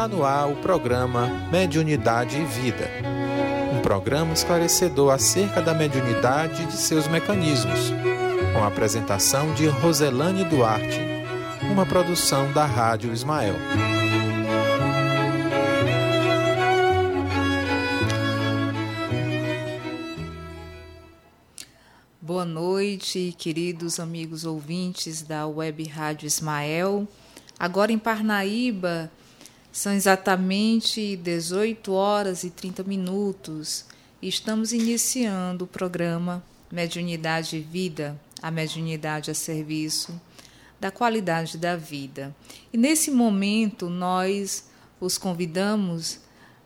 Está no ar o programa Mediunidade e Vida. Um programa esclarecedor acerca da mediunidade e de seus mecanismos. Com a apresentação de Roselane Duarte, uma produção da Rádio Ismael. Boa noite, queridos amigos ouvintes da Web Rádio Ismael. Agora em Parnaíba, são exatamente 18 horas e 30 minutos e estamos iniciando o programa Mediunidade e Vida, a mediunidade a serviço da qualidade da vida. E nesse momento nós os convidamos,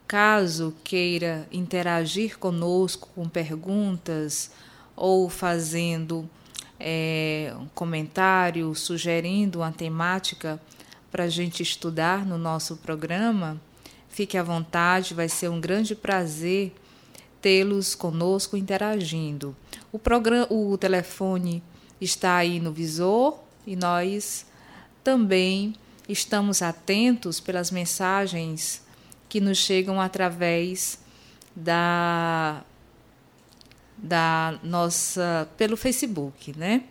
caso queira interagir conosco com perguntas ou fazendo é, um comentário, sugerindo uma temática para a gente estudar no nosso programa, fique à vontade, vai ser um grande prazer tê-los conosco interagindo. O, programa, o telefone está aí no visor e nós também estamos atentos pelas mensagens que nos chegam através da da nossa pelo Facebook, né?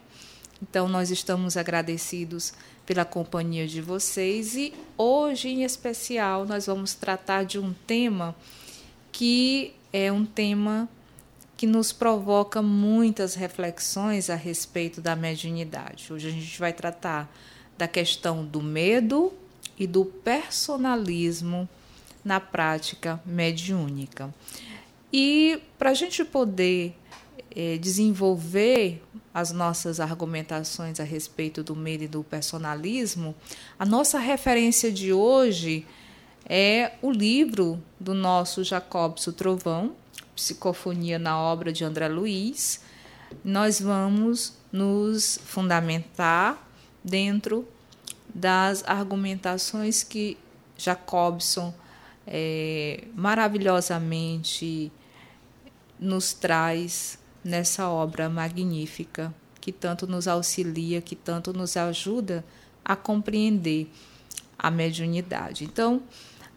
Então nós estamos agradecidos pela companhia de vocês e hoje em especial nós vamos tratar de um tema que é um tema que nos provoca muitas reflexões a respeito da mediunidade. Hoje a gente vai tratar da questão do medo e do personalismo na prática mediúnica. E para a gente poder é, desenvolver as nossas argumentações a respeito do medo e do personalismo, a nossa referência de hoje é o livro do nosso Jacobson Trovão, Psicofonia na obra de André Luiz. Nós vamos nos fundamentar dentro das argumentações que Jacobson é, maravilhosamente nos traz nessa obra magnífica que tanto nos auxilia, que tanto nos ajuda a compreender a mediunidade. Então,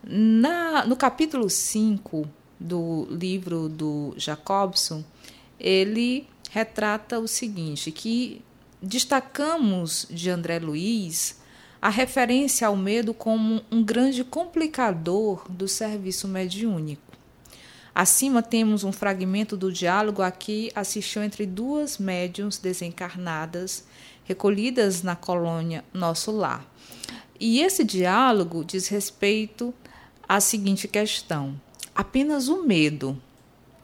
na, no capítulo 5 do livro do Jacobson, ele retrata o seguinte, que destacamos de André Luiz a referência ao medo como um grande complicador do serviço mediúnico. Acima temos um fragmento do diálogo a que assistiu entre duas médiums desencarnadas recolhidas na colônia Nosso Lar. E esse diálogo diz respeito à seguinte questão: apenas o medo,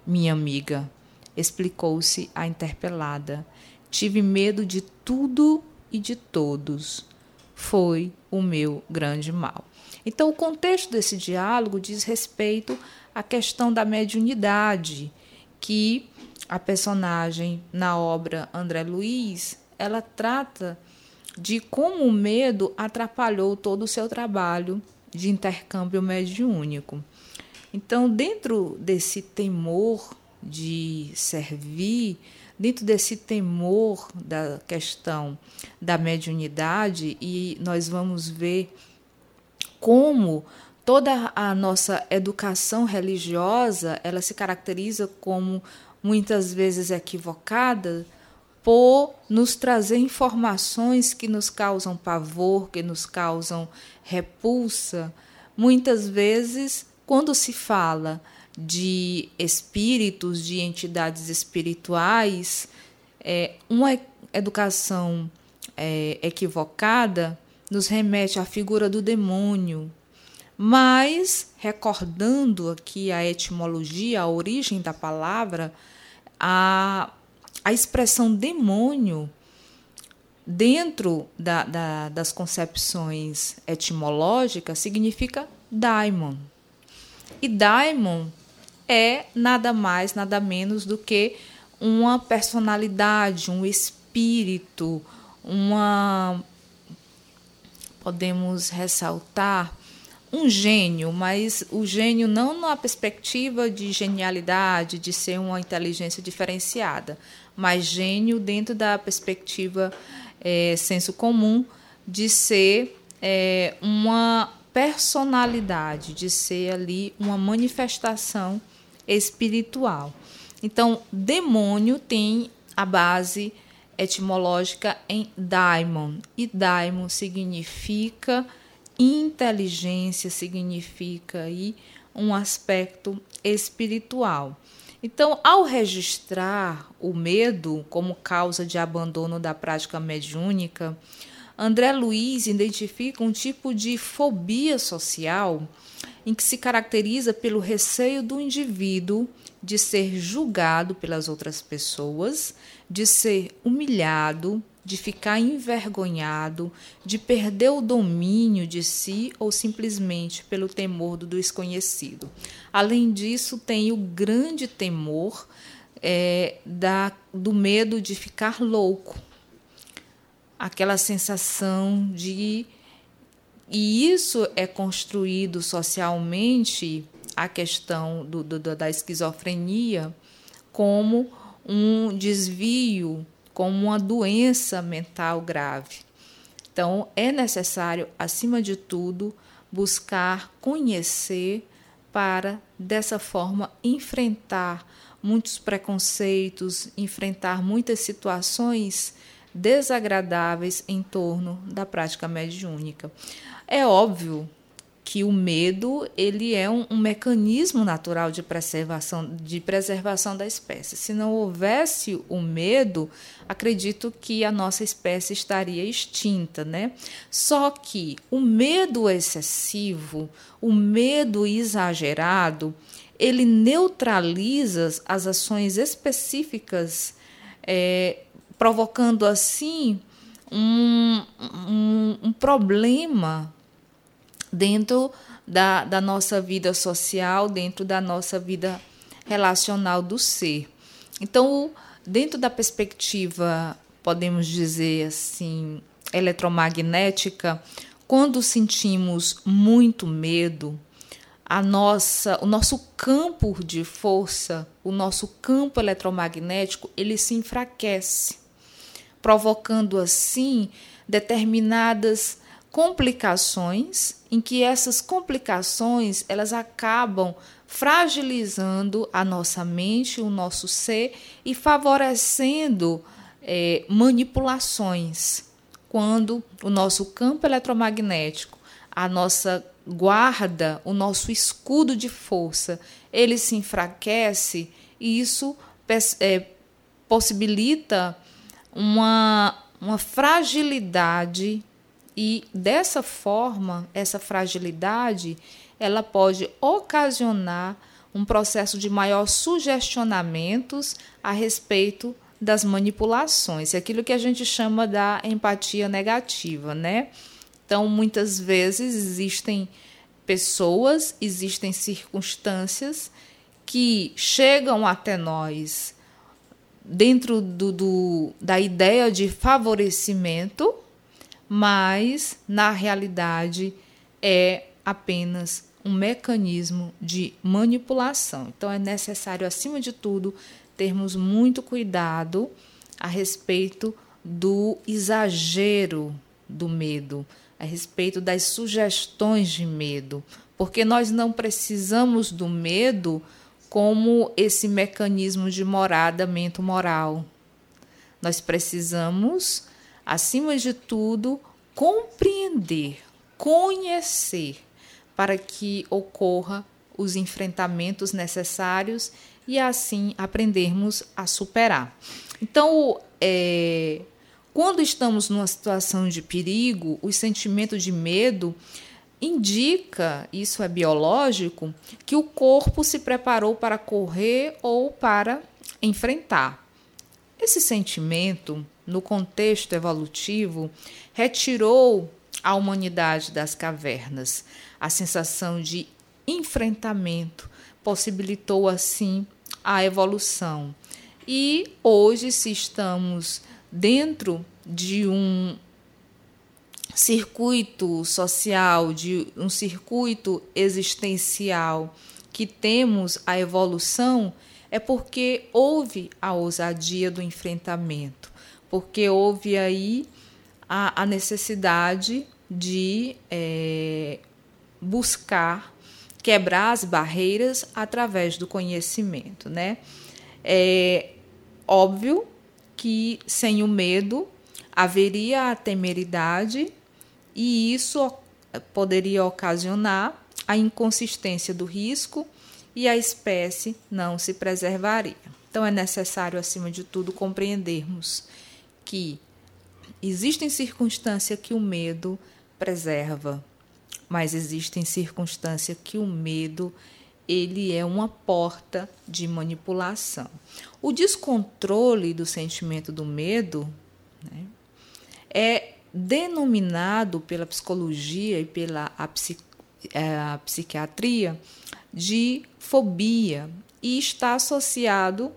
minha amiga, explicou-se a interpelada. Tive medo de tudo e de todos. Foi o meu grande mal. Então, o contexto desse diálogo diz respeito a questão da mediunidade, que a personagem na obra André Luiz, ela trata de como o medo atrapalhou todo o seu trabalho de intercâmbio mediúnico. Então, dentro desse temor de servir, dentro desse temor da questão da mediunidade, e nós vamos ver como toda a nossa educação religiosa ela se caracteriza como muitas vezes equivocada por nos trazer informações que nos causam pavor, que nos causam repulsa. Muitas vezes, quando se fala de espíritos, de entidades espirituais, é, uma educação é, equivocada nos remete à figura do demônio, mas, recordando aqui a etimologia, a origem da palavra, a, a expressão demônio, dentro da, da, das concepções etimológicas, significa daimon. E daimon é nada mais, nada menos do que uma personalidade, um espírito, uma. Podemos ressaltar um gênio, mas o gênio não na perspectiva de genialidade, de ser uma inteligência diferenciada, mas gênio dentro da perspectiva é, senso comum de ser é, uma personalidade, de ser ali uma manifestação espiritual. Então, demônio tem a base etimológica em daimon, e daimon significa inteligência, significa aí um aspecto espiritual. Então, ao registrar o medo como causa de abandono da prática mediúnica, André Luiz identifica um tipo de fobia social em que se caracteriza pelo receio do indivíduo de ser julgado pelas outras pessoas, de ser humilhado, de ficar envergonhado, de perder o domínio de si ou simplesmente pelo temor do desconhecido. Além disso, tem o grande temor é, da, do medo de ficar louco, aquela sensação de. E isso é construído socialmente, a questão do, do, da esquizofrenia, como um desvio como uma doença mental grave. Então, é necessário, acima de tudo, buscar conhecer para, dessa forma, enfrentar muitos preconceitos, enfrentar muitas situações desagradáveis em torno da prática mediúnica. É óbvio que o medo ele é um, um, mecanismo natural de preservação, de preservação da espécie. Se não houvesse o medo, acredito que a nossa espécie estaria extinta, né? Só que o medo excessivo, o medo exagerado, ele neutraliza as ações específicas, é, provocando assim um, um, um problema dentro da, da nossa vida social, dentro da nossa vida relacional do ser. Então, dentro da perspectiva, podemos dizer assim, eletromagnética, quando sentimos muito medo, a nossa, o nosso campo de força, o nosso campo eletromagnético, ele se enfraquece, provocando assim determinadas complicações em que essas complicações elas acabam fragilizando a nossa mente, o nosso ser e favorecendo é, manipulações. Quando o nosso campo eletromagnético, a nossa guarda, o nosso escudo de força, ele se enfraquece e isso é, possibilita uma, uma fragilidade e dessa forma, essa fragilidade, ela pode ocasionar um processo de maior sugestionamentos a respeito das manipulações, é aquilo que a gente chama da empatia negativa, né? Então, muitas vezes existem pessoas, existem circunstâncias que chegam até nós dentro do, do da ideia de favorecimento mas na realidade é apenas um mecanismo de manipulação. Então é necessário, acima de tudo, termos muito cuidado a respeito do exagero do medo, a respeito das sugestões de medo, porque nós não precisamos do medo como esse mecanismo de morada mento-moral. Nós precisamos acima de tudo, compreender, conhecer, para que ocorra os enfrentamentos necessários e assim aprendermos a superar. Então, é, quando estamos numa situação de perigo, o sentimento de medo indica, isso é biológico, que o corpo se preparou para correr ou para enfrentar. Esse sentimento no contexto evolutivo, retirou a humanidade das cavernas. A sensação de enfrentamento possibilitou, assim, a evolução. E hoje, se estamos dentro de um circuito social, de um circuito existencial que temos a evolução, é porque houve a ousadia do enfrentamento porque houve aí a, a necessidade de é, buscar quebrar as barreiras através do conhecimento, né? É óbvio que sem o medo haveria a temeridade e isso poderia ocasionar a inconsistência do risco e a espécie não se preservaria. Então é necessário, acima de tudo, compreendermos que existem circunstâncias que o medo preserva, mas existem circunstâncias que o medo ele é uma porta de manipulação. O descontrole do sentimento do medo né, é denominado pela psicologia e pela a, é, a psiquiatria de fobia e está associado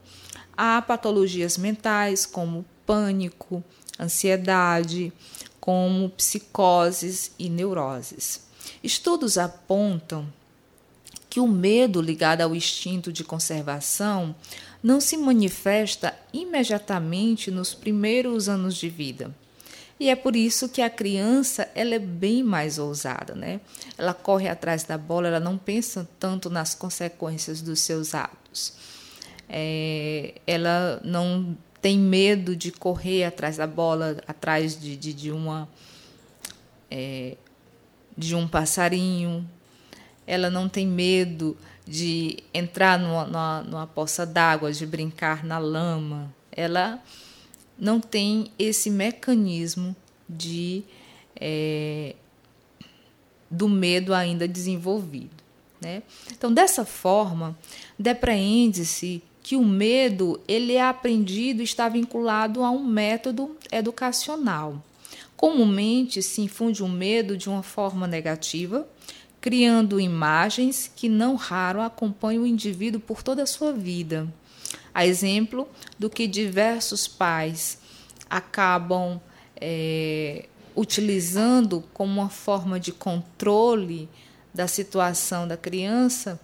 a patologias mentais como pânico, ansiedade, como psicoses e neuroses. Estudos apontam que o medo ligado ao instinto de conservação não se manifesta imediatamente nos primeiros anos de vida. E é por isso que a criança ela é bem mais ousada, né? Ela corre atrás da bola, ela não pensa tanto nas consequências dos seus atos. É, ela não tem medo de correr atrás da bola, atrás de, de, de uma é, de um passarinho. Ela não tem medo de entrar numa, numa, numa poça d'água, de brincar na lama. Ela não tem esse mecanismo de é, do medo ainda desenvolvido. Né? Então, dessa forma, depreende-se que o medo ele é aprendido está vinculado a um método educacional. Comumente se infunde o medo de uma forma negativa, criando imagens que não raro acompanham o indivíduo por toda a sua vida a exemplo do que diversos pais acabam é, utilizando como uma forma de controle da situação da criança,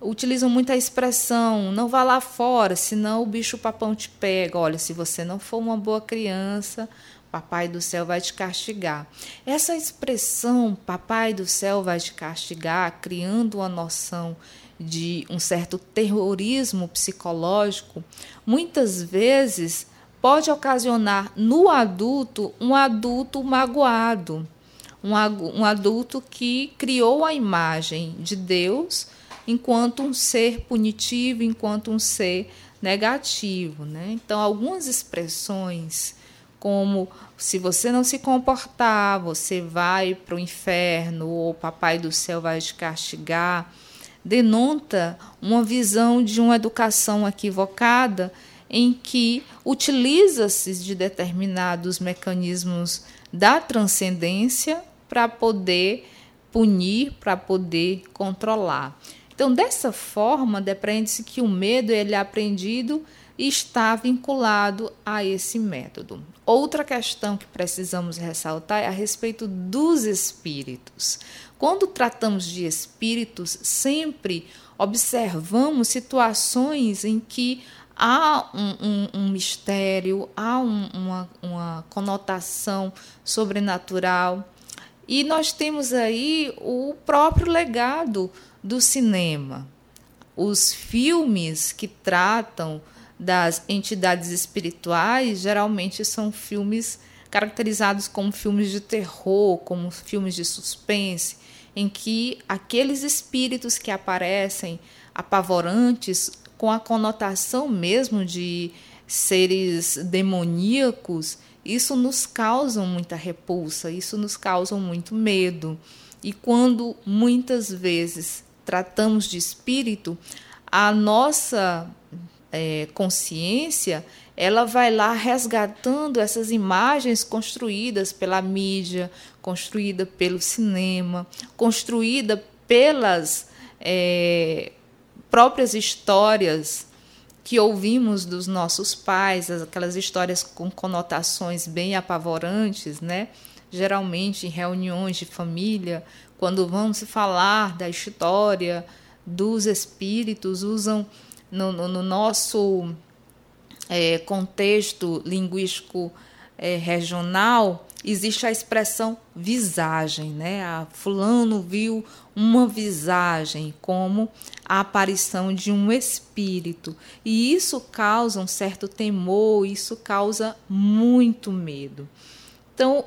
utilizam muita expressão: não vá lá fora, senão o bicho papão te pega. Olha, se você não for uma boa criança, Papai do céu vai te castigar. Essa expressão, Papai do céu vai te castigar, criando uma noção de um certo terrorismo psicológico, muitas vezes pode ocasionar no adulto um adulto magoado, um adulto que criou a imagem de Deus enquanto um ser punitivo, enquanto um ser negativo. Né? Então, algumas expressões como se você não se comportar, você vai para o inferno, ou o papai do céu vai te castigar denota uma visão de uma educação equivocada em que utiliza-se de determinados mecanismos da transcendência para poder punir, para poder controlar. Então, dessa forma, depreende-se que o medo ele é aprendido e está vinculado a esse método. Outra questão que precisamos ressaltar é a respeito dos espíritos. Quando tratamos de espíritos, sempre observamos situações em que há um, um, um mistério, há um, uma, uma conotação sobrenatural. E nós temos aí o próprio legado do cinema. Os filmes que tratam das entidades espirituais geralmente são filmes caracterizados como filmes de terror, como filmes de suspense, em que aqueles espíritos que aparecem apavorantes, com a conotação mesmo de seres demoníacos, isso nos causa muita repulsa, isso nos causa muito medo. E quando muitas vezes tratamos de espírito, a nossa é, consciência ela vai lá resgatando essas imagens construídas pela mídia, construída pelo cinema, construída pelas é, próprias histórias que ouvimos dos nossos pais, aquelas histórias com conotações bem apavorantes, né? Geralmente em reuniões de família, quando vamos falar da história dos espíritos, usam no, no, no nosso é, contexto linguístico é, regional, existe a expressão visagem, né? A fulano viu uma visagem como a aparição de um espírito. E isso causa um certo temor, isso causa muito medo. Então,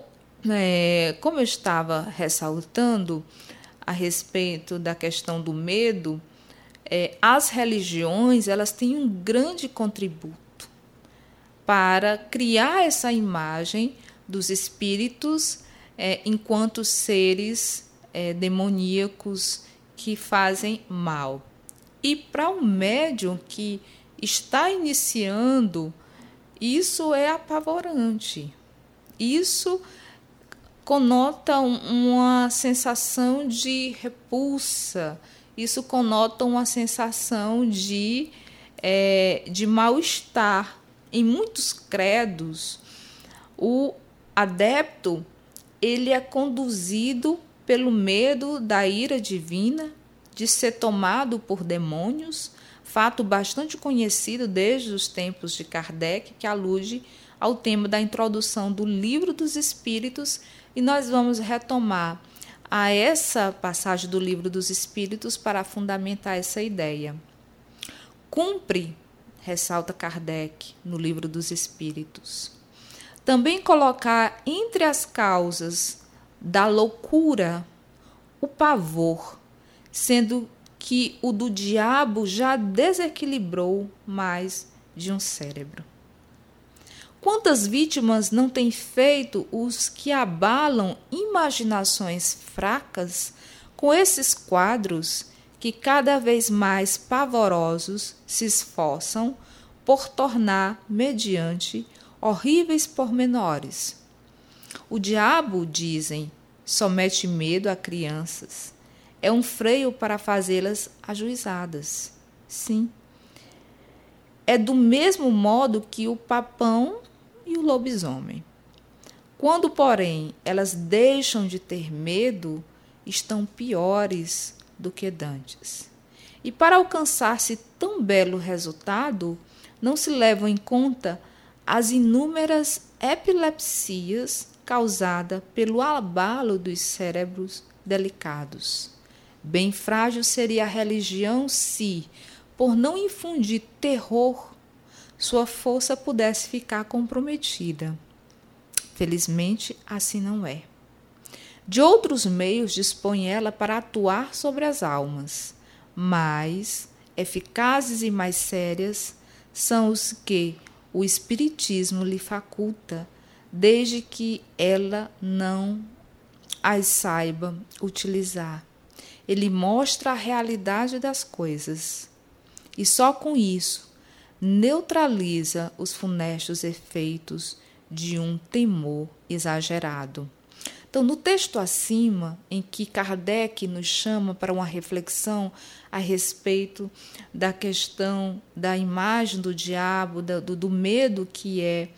é, como eu estava ressaltando a respeito da questão do medo, é, as religiões elas têm um grande contributo para criar essa imagem dos espíritos é, enquanto seres é, demoníacos que fazem mal. E para um médium que está iniciando, isso é apavorante. Isso conota uma sensação de repulsa, isso conota uma sensação de, é, de mal-estar. Em muitos credos, o adepto ele é conduzido pelo medo da ira divina, de ser tomado por demônios, fato bastante conhecido desde os tempos de Kardec, que alude ao tema da introdução do Livro dos Espíritos, e nós vamos retomar a essa passagem do Livro dos Espíritos para fundamentar essa ideia. Cumpre ressalta Kardec no Livro dos Espíritos. Também colocar entre as causas da loucura o pavor, sendo que o do diabo já desequilibrou mais de um cérebro. Quantas vítimas não têm feito os que abalam imaginações fracas com esses quadros que cada vez mais pavorosos se esforçam por tornar mediante horríveis pormenores. O diabo, dizem, só mete medo a crianças. É um freio para fazê-las ajuizadas. Sim. É do mesmo modo que o papão e o lobisomem. Quando, porém, elas deixam de ter medo, estão piores do que dantes. E para alcançar-se tão belo resultado, não se levam em conta as inúmeras epilepsias causadas pelo abalo dos cérebros delicados. Bem frágil seria a religião se, por não infundir terror, sua força pudesse ficar comprometida. Felizmente, assim não é. De outros meios dispõe ela para atuar sobre as almas, mais eficazes e mais sérias são os que o Espiritismo lhe faculta, desde que ela não as saiba utilizar. Ele mostra a realidade das coisas e só com isso neutraliza os funestos efeitos de um temor exagerado. Então, no texto acima, em que Kardec nos chama para uma reflexão a respeito da questão da imagem do diabo, do, do medo que é,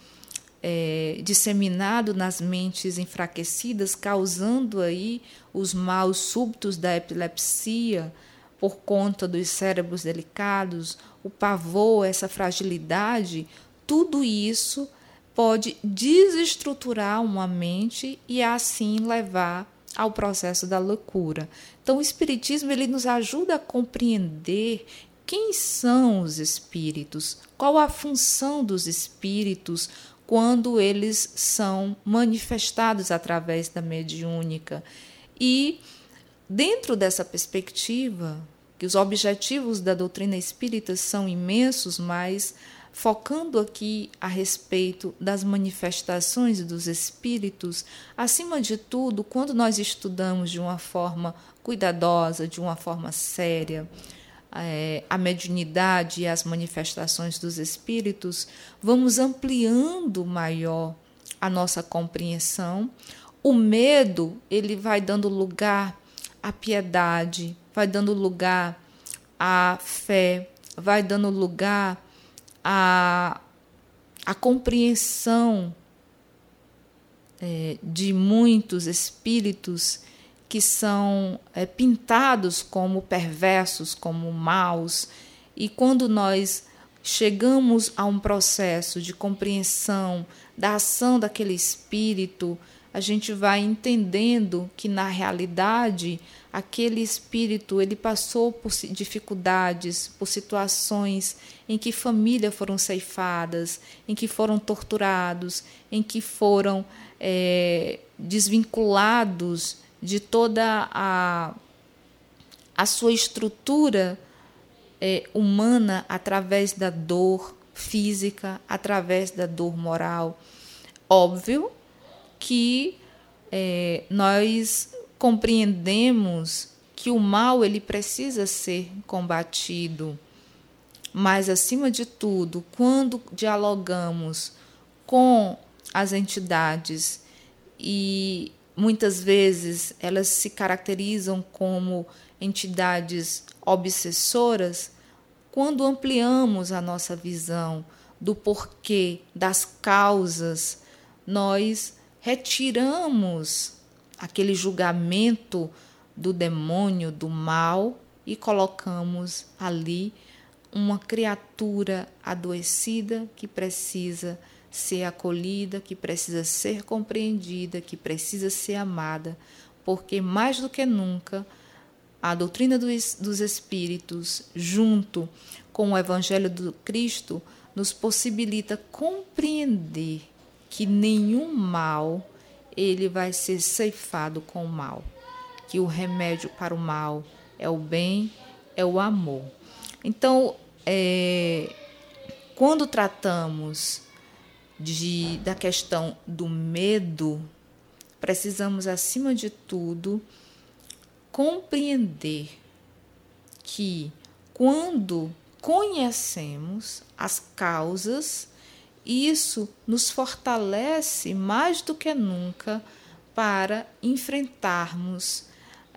é disseminado nas mentes enfraquecidas, causando aí os maus súbitos da epilepsia por conta dos cérebros delicados, o pavor, essa fragilidade, tudo isso pode desestruturar uma mente e assim levar ao processo da loucura. Então o espiritismo ele nos ajuda a compreender quem são os espíritos, qual a função dos espíritos quando eles são manifestados através da mediúnica. E dentro dessa perspectiva, que os objetivos da doutrina espírita são imensos, mas focando aqui a respeito das manifestações dos espíritos, acima de tudo, quando nós estudamos de uma forma cuidadosa, de uma forma séria, é, a mediunidade e as manifestações dos espíritos, vamos ampliando maior a nossa compreensão. O medo, ele vai dando lugar à piedade, vai dando lugar à fé, vai dando lugar a, a compreensão é, de muitos espíritos que são é, pintados como perversos, como maus, e quando nós chegamos a um processo de compreensão da ação daquele espírito, a gente vai entendendo que na realidade aquele espírito ele passou por dificuldades, por situações em que famílias foram ceifadas, em que foram torturados, em que foram é, desvinculados de toda a, a sua estrutura é, humana através da dor física, através da dor moral. Óbvio que é, nós compreendemos que o mal ele precisa ser combatido, mas acima de tudo, quando dialogamos com as entidades e muitas vezes elas se caracterizam como entidades obsessoras, quando ampliamos a nossa visão do porquê, das causas, nós retiramos aquele julgamento do demônio, do mal, e colocamos ali uma criatura adoecida que precisa ser acolhida, que precisa ser compreendida, que precisa ser amada, porque mais do que nunca a doutrina dos espíritos, junto com o evangelho do Cristo, nos possibilita compreender que nenhum mal ele vai ser ceifado com o mal, que o remédio para o mal é o bem, é o amor. Então, é, quando tratamos de, da questão do medo, precisamos, acima de tudo, compreender que quando conhecemos as causas isso nos fortalece mais do que nunca para enfrentarmos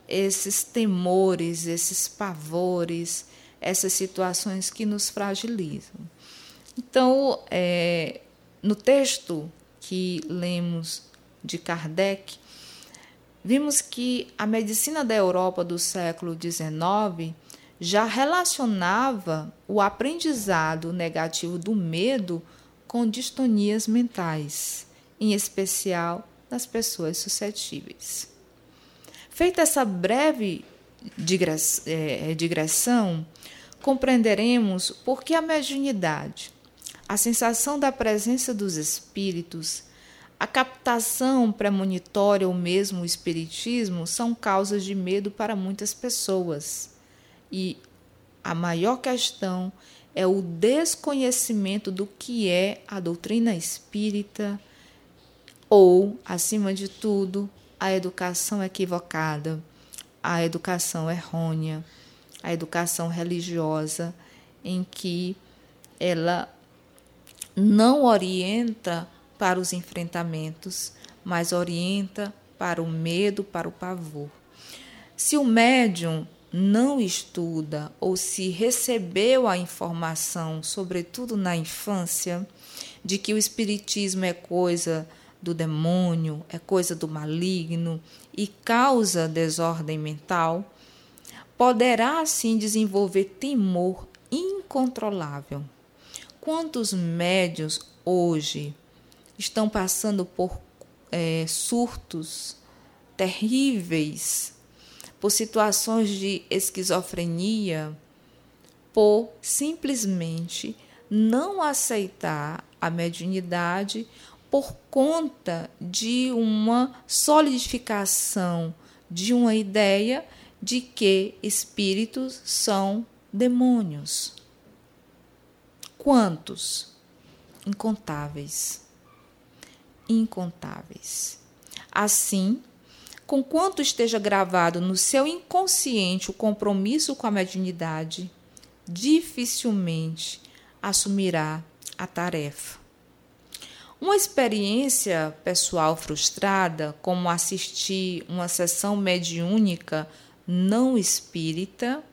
esses temores, esses pavores, essas situações que nos fragilizam. Então, é, no texto que lemos de Kardec, vimos que a medicina da Europa do século XIX já relacionava o aprendizado negativo do medo com distonias mentais, em especial nas pessoas suscetíveis. Feita essa breve é, digressão, compreenderemos por que a mediunidade, a sensação da presença dos espíritos, a captação premonitória ou mesmo o espiritismo são causas de medo para muitas pessoas. E a maior questão é o desconhecimento do que é a doutrina espírita ou, acima de tudo, a educação equivocada, a educação errônea, a educação religiosa, em que ela não orienta para os enfrentamentos, mas orienta para o medo, para o pavor. Se o médium não estuda ou se recebeu a informação, sobretudo na infância, de que o espiritismo é coisa do demônio, é coisa do maligno e causa desordem mental, poderá assim desenvolver temor incontrolável. Quantos médios hoje estão passando por é, surtos terríveis por situações de esquizofrenia, por simplesmente não aceitar a mediunidade por conta de uma solidificação de uma ideia de que espíritos são demônios. Quantos? Incontáveis. Incontáveis. Assim, Conquanto esteja gravado no seu inconsciente o compromisso com a mediunidade, dificilmente assumirá a tarefa. Uma experiência pessoal frustrada, como assistir uma sessão mediúnica não espírita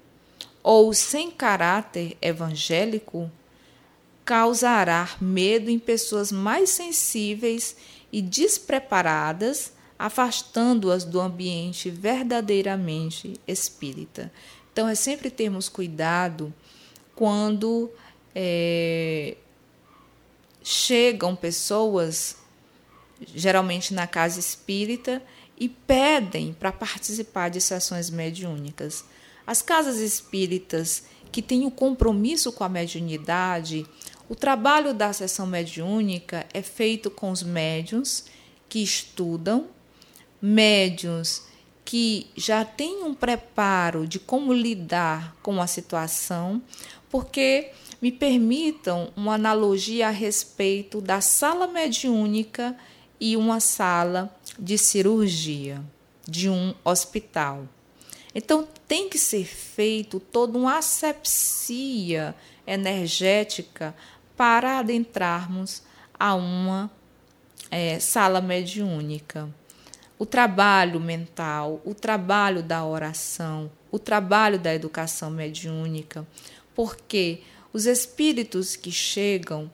ou sem caráter evangélico, causará medo em pessoas mais sensíveis e despreparadas afastando-as do ambiente verdadeiramente espírita. Então, é sempre termos cuidado quando é, chegam pessoas, geralmente na casa espírita, e pedem para participar de sessões mediúnicas. As casas espíritas que têm o compromisso com a mediunidade, o trabalho da sessão mediúnica é feito com os médiuns que estudam, médiuns que já têm um preparo de como lidar com a situação, porque me permitam uma analogia a respeito da sala mediúnica e uma sala de cirurgia de um hospital. Então tem que ser feito toda uma asepsia energética para adentrarmos a uma é, sala mediúnica. O trabalho mental, o trabalho da oração, o trabalho da educação mediúnica, porque os espíritos que chegam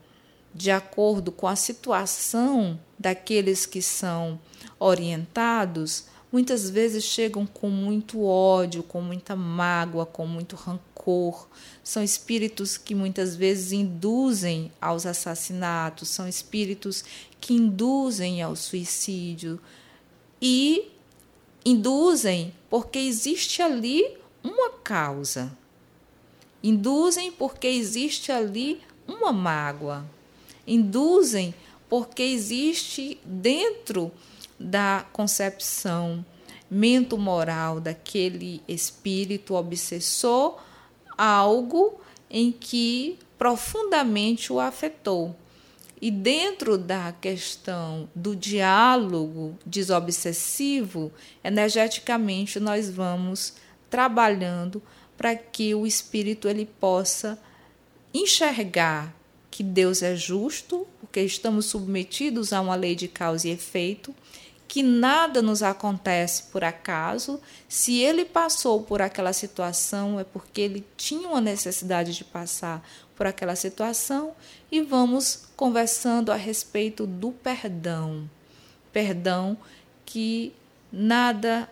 de acordo com a situação daqueles que são orientados, muitas vezes chegam com muito ódio, com muita mágoa, com muito rancor. São espíritos que muitas vezes induzem aos assassinatos, são espíritos que induzem ao suicídio e induzem porque existe ali uma causa. Induzem porque existe ali uma mágoa. Induzem porque existe dentro da concepção mento-moral daquele espírito obsessor algo em que profundamente o afetou. E dentro da questão do diálogo desobsessivo, energeticamente nós vamos trabalhando para que o espírito ele possa enxergar que Deus é justo, porque estamos submetidos a uma lei de causa e efeito, que nada nos acontece por acaso. Se ele passou por aquela situação, é porque ele tinha uma necessidade de passar por aquela situação e vamos conversando a respeito do perdão. Perdão que nada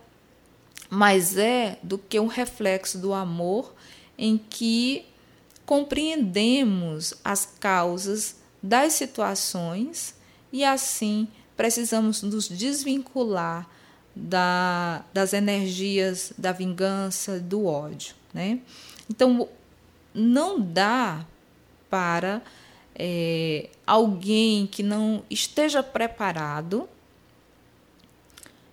mas é do que um reflexo do amor em que compreendemos as causas das situações e assim precisamos nos desvincular da, das energias da vingança, do ódio. Né? Então, não dá para é, alguém que não esteja preparado,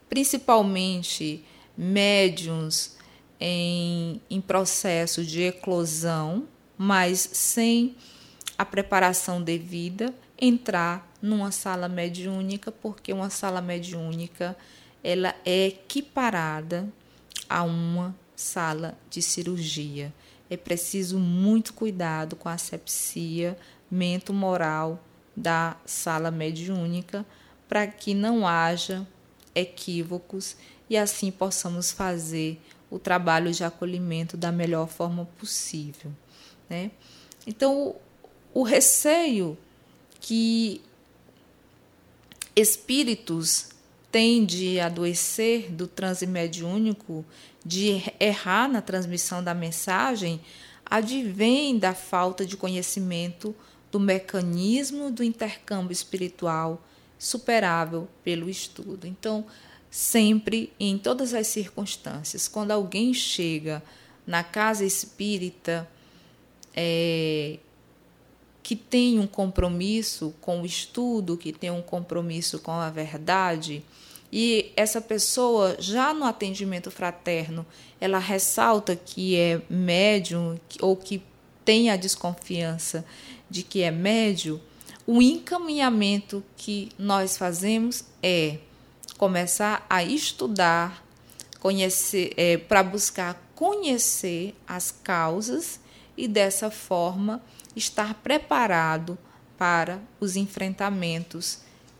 principalmente médiums em, em processo de eclosão, mas sem a preparação devida, entrar numa sala mediúnica, porque uma sala mediúnica ela é equiparada a uma sala de cirurgia. É preciso muito cuidado com a asepsia mento-moral da sala mediúnica para que não haja equívocos e assim possamos fazer o trabalho de acolhimento da melhor forma possível. Né? Então, o, o receio que espíritos têm de adoecer do transe mediúnico, de errar na transmissão da mensagem, advém da falta de conhecimento do mecanismo do intercâmbio espiritual superável pelo estudo. Então, sempre em todas as circunstâncias. Quando alguém chega na casa espírita é, que tem um compromisso com o estudo, que tem um compromisso com a verdade, e essa pessoa, já no atendimento fraterno, ela ressalta que é médium ou que tem a desconfiança de que é médium, o encaminhamento que nós fazemos é começar a estudar, conhecer, é, para buscar conhecer as causas e dessa forma estar preparado para os enfrentamentos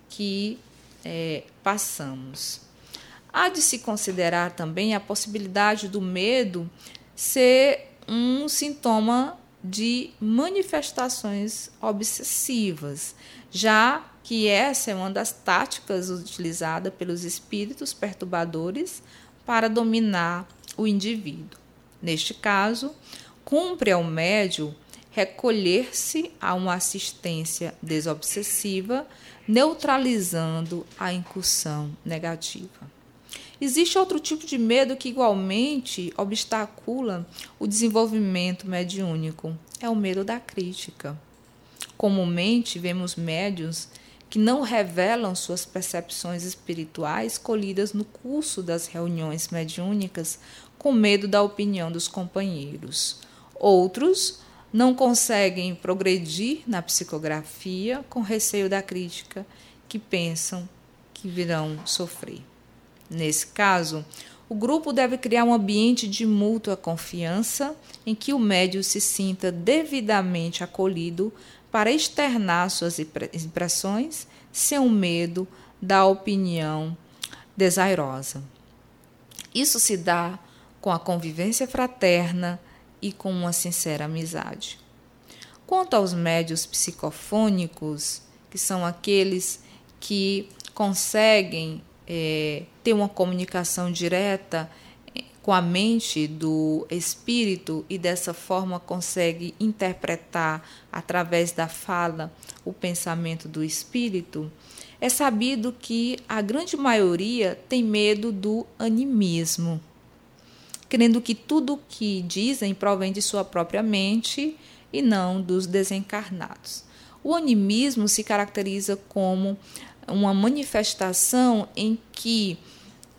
que é, passamos. Há de se considerar também a possibilidade do medo ser um sintoma de manifestações obsessivas, já que essa é uma das táticas utilizadas pelos espíritos perturbadores para dominar o indivíduo. Neste caso, cumpre ao médium recolher-se a uma assistência desobsessiva, neutralizando a incursão negativa. Existe outro tipo de medo que igualmente obstacula o desenvolvimento mediúnico, é o medo da crítica. Comumente vemos médios que não revelam suas percepções espirituais colhidas no curso das reuniões mediúnicas com medo da opinião dos companheiros. Outros não conseguem progredir na psicografia com receio da crítica, que pensam que virão sofrer. Nesse caso, o grupo deve criar um ambiente de mútua confiança em que o médio se sinta devidamente acolhido para externar suas impressões sem o medo da opinião desairosa. Isso se dá com a convivência fraterna e com uma sincera amizade. Quanto aos médios psicofônicos, que são aqueles que conseguem é, ter uma comunicação direta com a mente do espírito e dessa forma consegue interpretar através da fala o pensamento do espírito, é sabido que a grande maioria tem medo do animismo, crendo que tudo o que dizem provém de sua própria mente e não dos desencarnados. O animismo se caracteriza como uma manifestação em que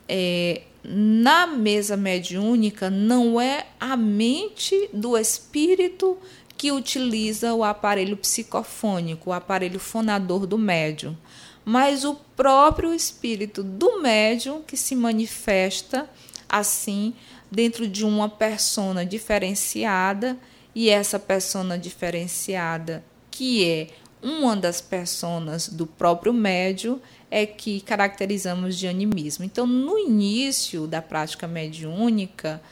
é, na mesa mediúnica não é a mente do espírito que utiliza o aparelho psicofônico, o aparelho fonador do médium, mas o próprio espírito do médium que se manifesta assim dentro de uma persona diferenciada e essa persona diferenciada que é uma das personas do próprio médium é que caracterizamos de animismo. Então, no início da prática mediúnica,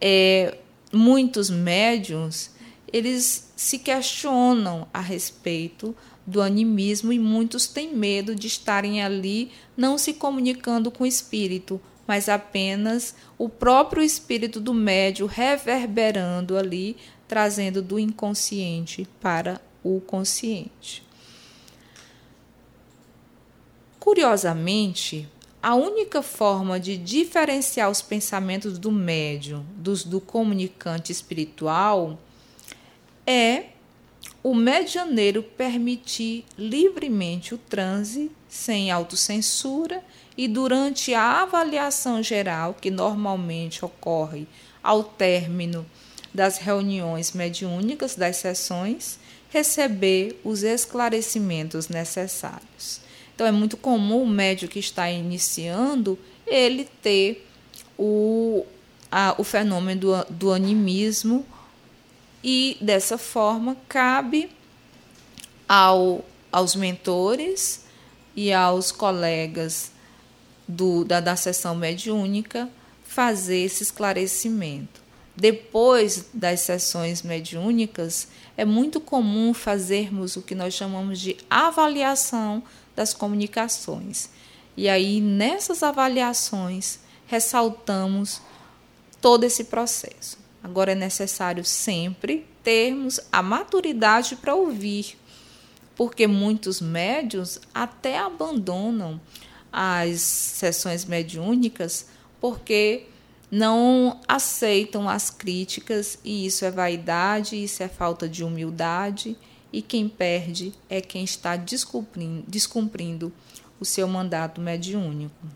é, muitos médiums eles se questionam a respeito do animismo e muitos têm medo de estarem ali não se comunicando com o espírito, mas apenas o próprio espírito do médium reverberando ali, trazendo do inconsciente para o consciente. Curiosamente, a única forma de diferenciar os pensamentos do médium dos do comunicante espiritual é o medianeiro permitir livremente o transe, sem autocensura, e durante a avaliação geral, que normalmente ocorre ao término das reuniões mediúnicas das sessões, receber os esclarecimentos necessários. Então é muito comum o médico que está iniciando ele ter o, a, o fenômeno do, do animismo e dessa forma cabe ao, aos mentores e aos colegas do, da, da sessão mediúnica fazer esse esclarecimento. Depois das sessões mediúnicas, é muito comum fazermos o que nós chamamos de avaliação das comunicações. E aí, nessas avaliações, ressaltamos todo esse processo. Agora é necessário sempre termos a maturidade para ouvir, porque muitos médios até abandonam as sessões mediúnicas porque não aceitam as críticas e isso é vaidade, isso é falta de humildade e quem perde é quem está descumprindo, descumprindo o seu mandato mediúnico.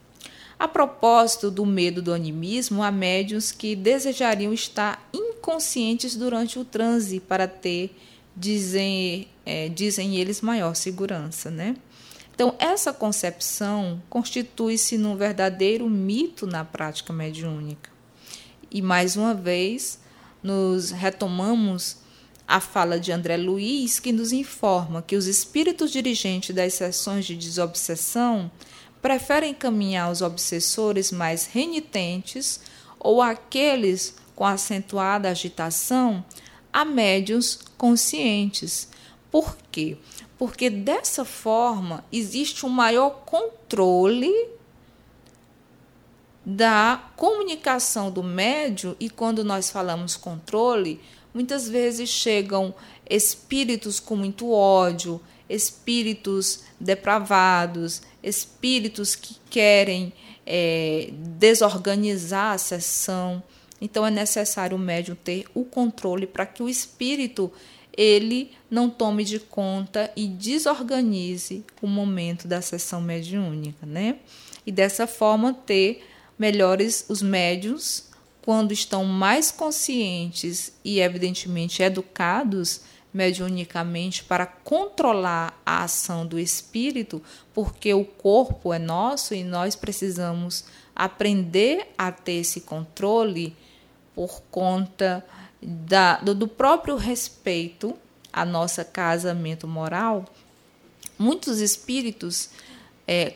A propósito do medo do animismo, há médiuns que desejariam estar inconscientes durante o transe para ter, dizem, é, dizem eles, maior segurança. Né? Então, essa concepção constitui-se num verdadeiro mito na prática mediúnica. E, mais uma vez, nos retomamos a fala de André Luiz, que nos informa que os espíritos dirigentes das sessões de desobsessão preferem caminhar os obsessores mais renitentes ou aqueles com acentuada agitação a médios conscientes. Por quê? Porque dessa forma existe um maior controle da comunicação do médio, e quando nós falamos controle, muitas vezes chegam espíritos com muito ódio, espíritos depravados, espíritos que querem é, desorganizar a sessão. Então é necessário o médium ter o controle para que o espírito ele não tome de conta e desorganize o momento da sessão mediúnica, né? E dessa forma ter melhores os médios quando estão mais conscientes e evidentemente educados mediunicamente para controlar a ação do espírito, porque o corpo é nosso e nós precisamos aprender a ter esse controle por conta da, do, do próprio respeito à nossa casamento moral. Muitos espíritos é,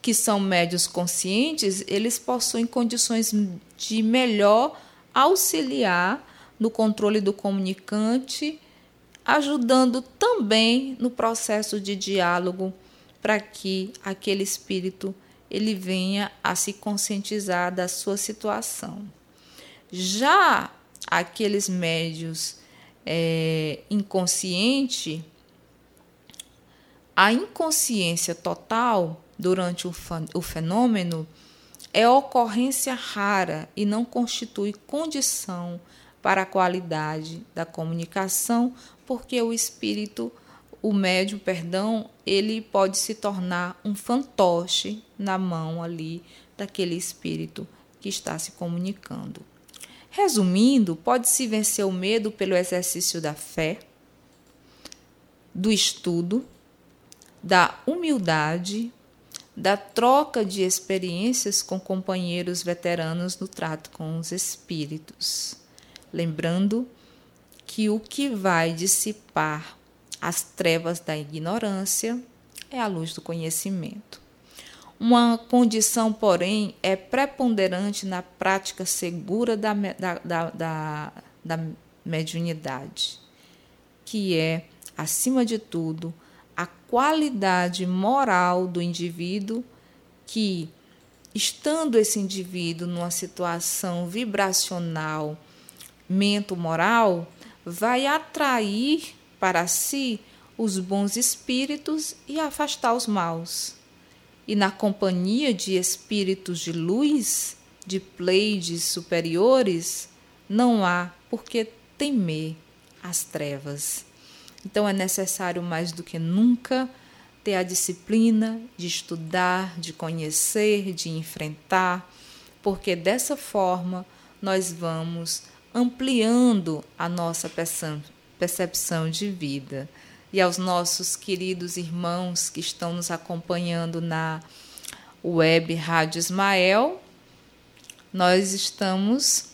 que são médios conscientes, eles possuem condições de melhor auxiliar no controle do comunicante ajudando também no processo de diálogo para que aquele espírito ele venha a se conscientizar da sua situação. Já aqueles médios é, inconsciente, a inconsciência total durante o, fenômeno é ocorrência rara e não constitui condição para a qualidade da comunicação, porque o espírito, o médium, perdão, ele pode se tornar um fantoche na mão ali daquele espírito que está se comunicando. Resumindo, pode-se vencer o medo pelo exercício da fé, do estudo, da humildade, da troca de experiências com companheiros veteranos no trato com os espíritos. Lembrando que o que vai dissipar as trevas da ignorância é a luz do conhecimento. Uma condição, porém, é preponderante na prática segura da, da, da, da, da mediunidade, que é, acima de tudo, qualidade moral do indivíduo que, estando esse indivíduo numa situação vibracional, mento-moral, vai atrair para si os bons espíritos e afastar os maus. E na companhia de espíritos de luz, de pleides superiores, não há por que temer as trevas. Então é necessário mais do que nunca ter a disciplina de estudar, de conhecer, de enfrentar, porque dessa forma nós vamos ampliando a nossa percepção de vida. E aos nossos queridos irmãos que estão nos acompanhando na web Rádio Ismael, nós estamos.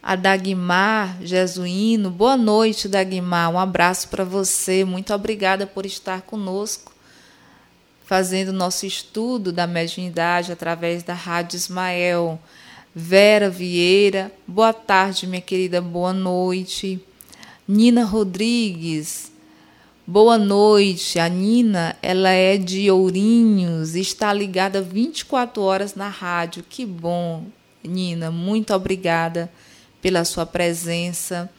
A Dagmar Jesuíno, boa noite, Dagmar. Um abraço para você. Muito obrigada por estar conosco fazendo nosso estudo da mediunidade através da Rádio Ismael. Vera Vieira, boa tarde, minha querida, boa noite. Nina Rodrigues, boa noite. A Nina, ela é de Ourinhos está ligada 24 horas na rádio. Que bom, Nina, muito obrigada pela sua presença.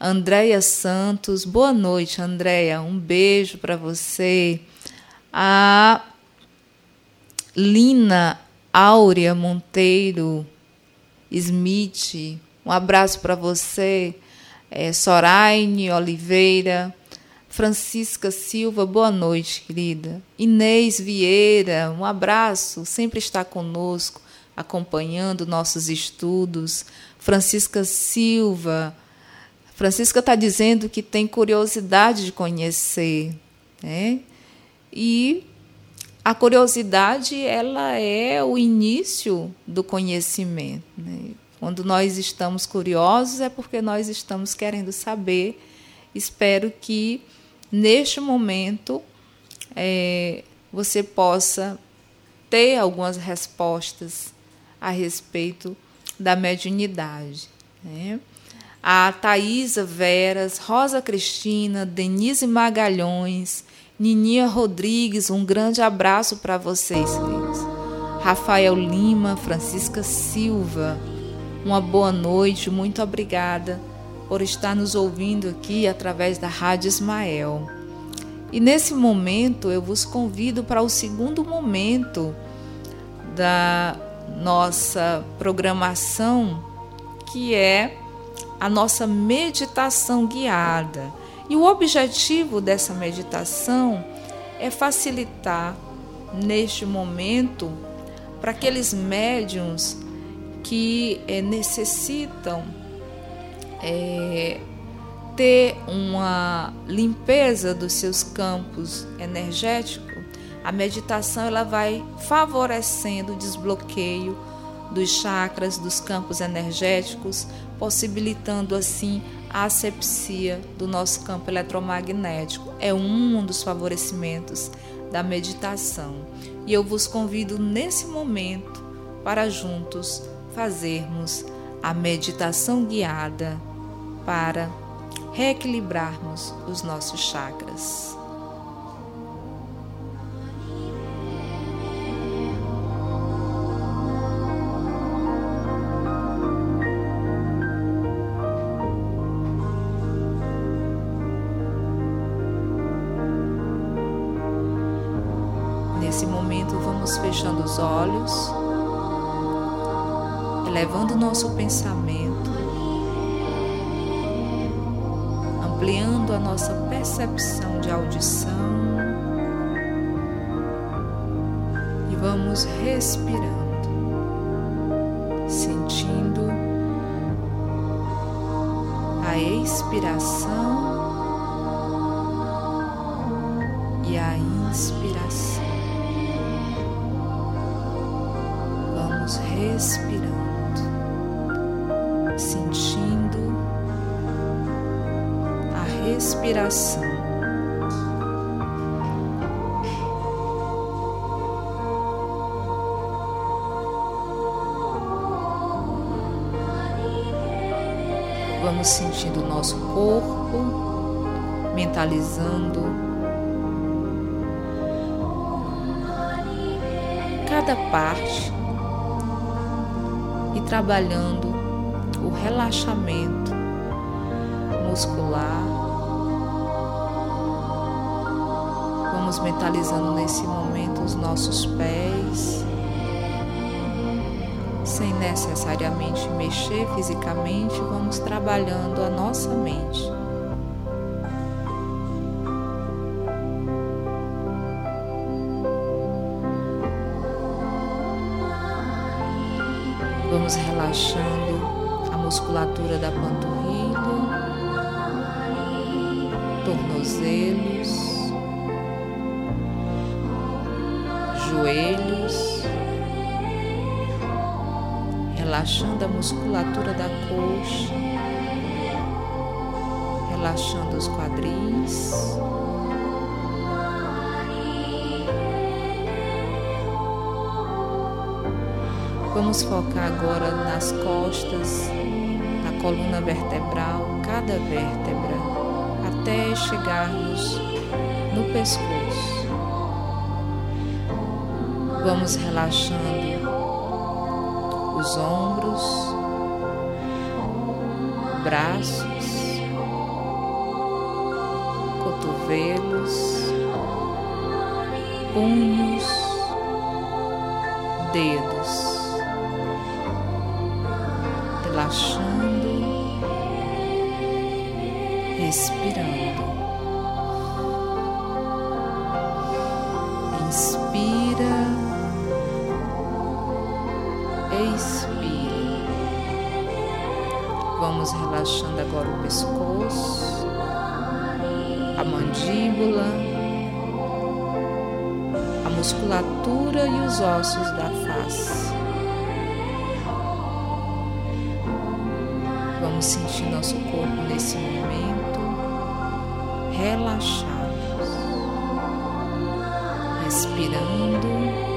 Andréia Santos, boa noite, Andréia. Um beijo para você a Lina Áurea Monteiro Smith, um abraço para você, é, Soraine Oliveira, Francisca Silva, boa noite, querida. Inês Vieira, um abraço, sempre está conosco, acompanhando nossos estudos. Francisca Silva, Francisca está dizendo que tem curiosidade de conhecer, né? E a curiosidade ela é o início do conhecimento. Né? Quando nós estamos curiosos é porque nós estamos querendo saber. Espero que neste momento é, você possa ter algumas respostas a respeito da mediunidade. Né? A Thaisa Veras, Rosa Cristina, Denise Magalhães, Nininha Rodrigues, um grande abraço para vocês, queridos. Rafael Lima, Francisca Silva, uma boa noite, muito obrigada por estar nos ouvindo aqui através da Rádio Ismael. E nesse momento eu vos convido para o segundo momento da nossa programação, que é a nossa meditação guiada. E o objetivo dessa meditação é facilitar neste momento para aqueles médiums que é, necessitam é, ter uma limpeza dos seus campos energéticos, a meditação ela vai favorecendo o desbloqueio dos chakras, dos campos energéticos, possibilitando assim a asepsia do nosso campo eletromagnético. É um dos favorecimentos da meditação. E eu vos convido nesse momento para juntos fazermos a meditação guiada para reequilibrarmos os nossos chakras. Vamos fechando os olhos, elevando o nosso pensamento ampliando a nossa percepção de audição e vamos respirando, sentindo a expiração Vamos sentindo o nosso corpo, mentalizando cada parte e trabalhando o relaxamento muscular. Vamos mentalizando nesse momento os nossos pés, sem necessariamente mexer fisicamente, vamos trabalhando a nossa mente. Vamos relaxando a musculatura da panturrilha, tornozelos, joelhos, relaxando a musculatura da coxa, relaxando os quadris. Vamos focar agora nas costas, na coluna vertebral, cada vértebra, até chegarmos no pescoço. Vamos relaxando os ombros, braços, cotovelos, punhos, dedos, expire. Vamos relaxando agora o pescoço, a mandíbula, a musculatura e os ossos da face. Vamos sentir nosso corpo nesse momento relaxados, respirando.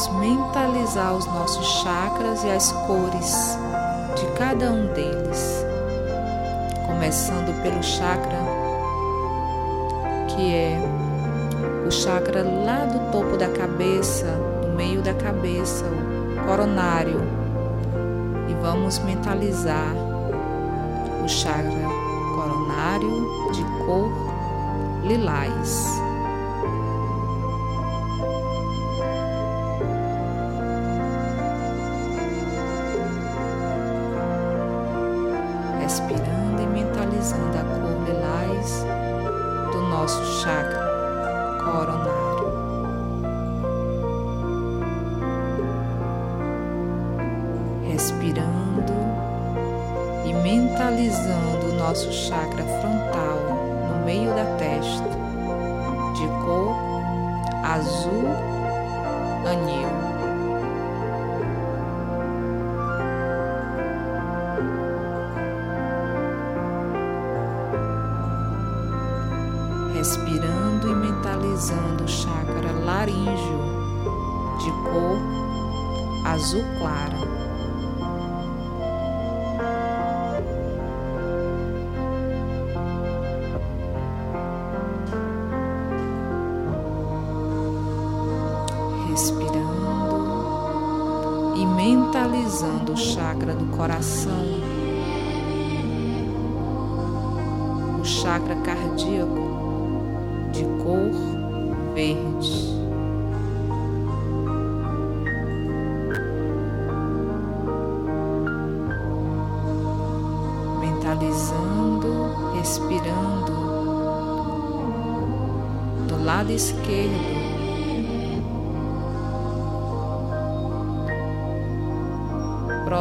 Vamos mentalizar os nossos chakras e as cores de cada um deles, começando pelo chakra que é o chakra lá do topo da cabeça, no meio da cabeça, o coronário, e vamos mentalizar o chakra coronário de cor lilás. Azul anil. respirando e mentalizando o chakra laríngeo de cor azul clara. Coração, o chakra cardíaco de cor verde.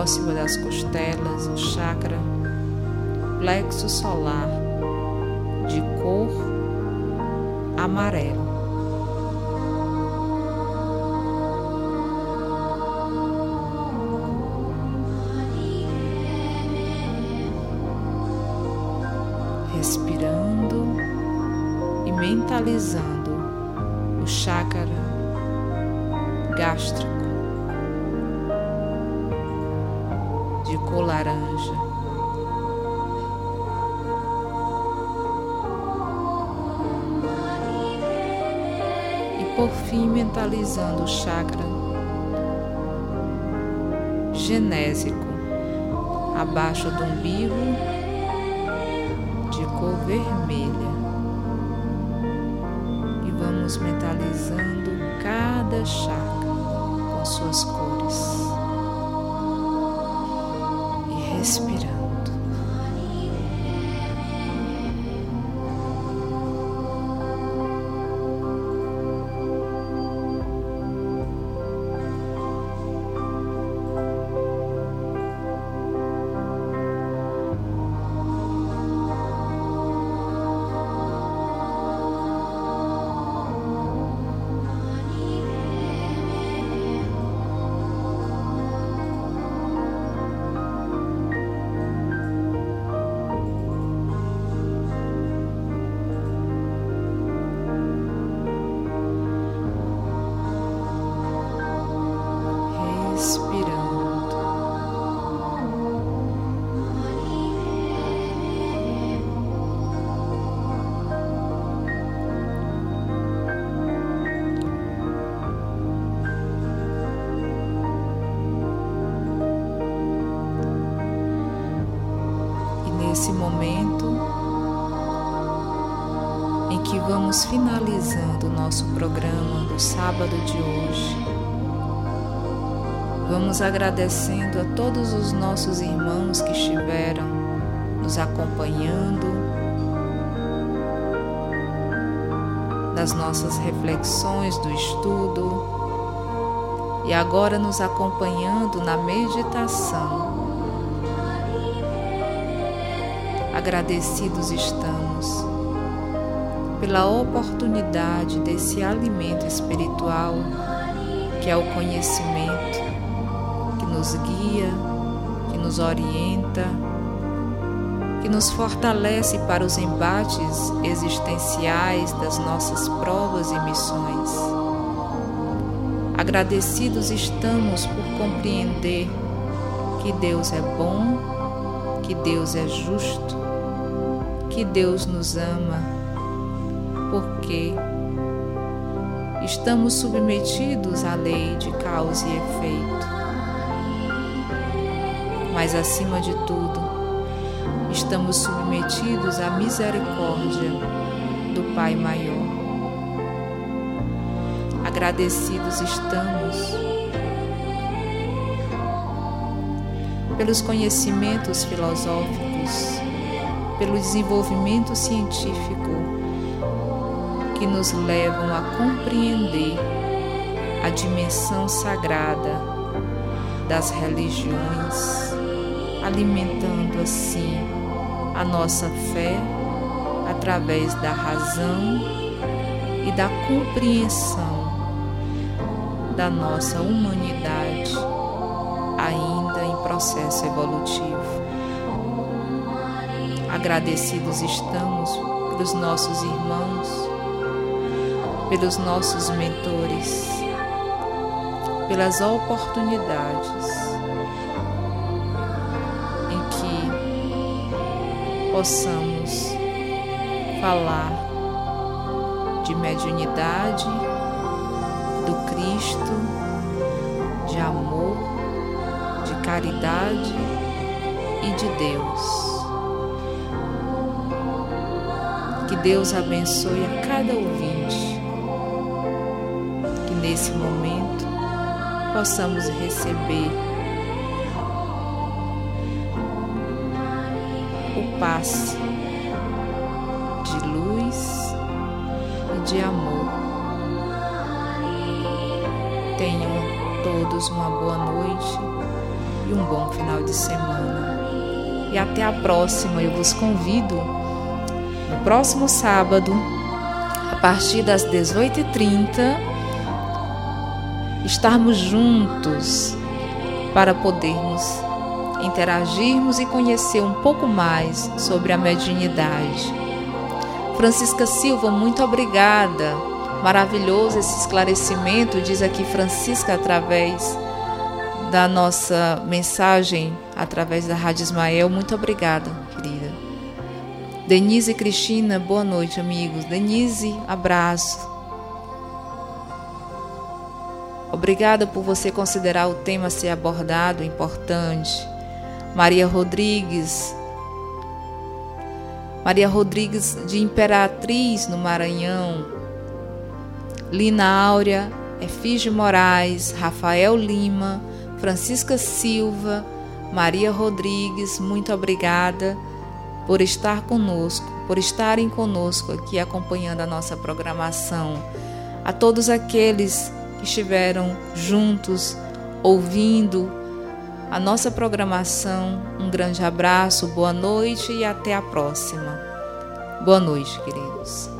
Próximo das costelas, o chakra plexo solar de cor amarelo. Por fim mentalizando o chakra genésico abaixo do umbigo de cor vermelha. E vamos mentalizando cada chakra com suas cores. E respirando. Programa do sábado de hoje. Vamos agradecendo a todos os nossos irmãos que estiveram nos acompanhando nas nossas reflexões do estudo e agora nos acompanhando na meditação Agradecidos estamos pela oportunidade desse alimento espiritual que é o conhecimento que nos guia, que nos orienta, que nos fortalece para os embates existenciais das nossas provas e missões. Agradecidos estamos por compreender que Deus é bom, que Deus é justo, que Deus nos ama, porque estamos submetidos à lei de causa e efeito. Mas acima de tudo, estamos submetidos à misericórdia do Pai maior. Agradecidos estamos pelos conhecimentos filosóficos, pelo desenvolvimento científico que nos levam a compreender a dimensão sagrada das religiões, alimentando assim a nossa fé através da razão e da compreensão da nossa humanidade ainda em processo evolutivo. Agradecidos estamos pelos nossos irmãos, pelos nossos mentores, pelas oportunidades em que possamos falar de mediunidade, do Cristo, de amor, de caridade e de Deus. Que Deus abençoe a cada ouvinte, nesse momento possamos receber o passe de amor. Tenham todos uma boa noite e um bom final de semana. E até a próxima. Eu vos convido no próximo sábado, a partir das 18h30, estarmos juntos para podermos interagirmos e conhecer um pouco mais sobre a mediunidade. Francisca Silva, muito obrigada. Maravilhoso esse esclarecimento, diz aqui Francisca, através da nossa mensagem, através da Rádio Ismael. Muito obrigada, querida. Denise e Cristina, boa noite, amigos. Denise, abraço. Obrigada por você considerar o tema ser abordado, importante. Maria Rodrigues, Maria Rodrigues de Imperatriz, no Maranhão, Lina Áurea, Efígio Moraes, Rafael Lima, Francisca Silva, Maria Rodrigues, muito obrigada por estar conosco, por estarem conosco aqui acompanhando a nossa programação. A todos aqueles que estiveram juntos, ouvindo a nossa programação. Um grande abraço, boa noite e até a próxima. Boa noite, queridos.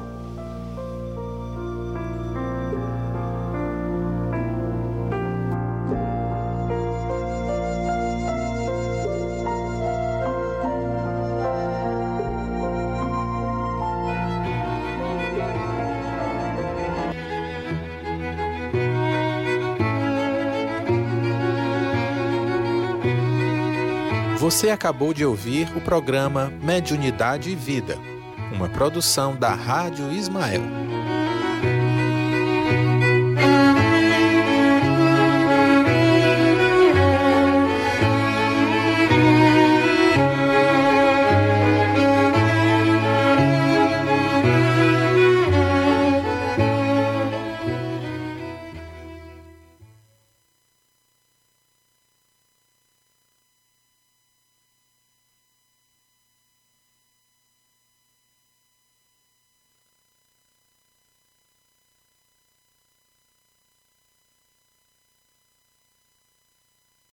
Você acabou de ouvir o programa Mediunidade e Vida, uma produção da Rádio Ismael.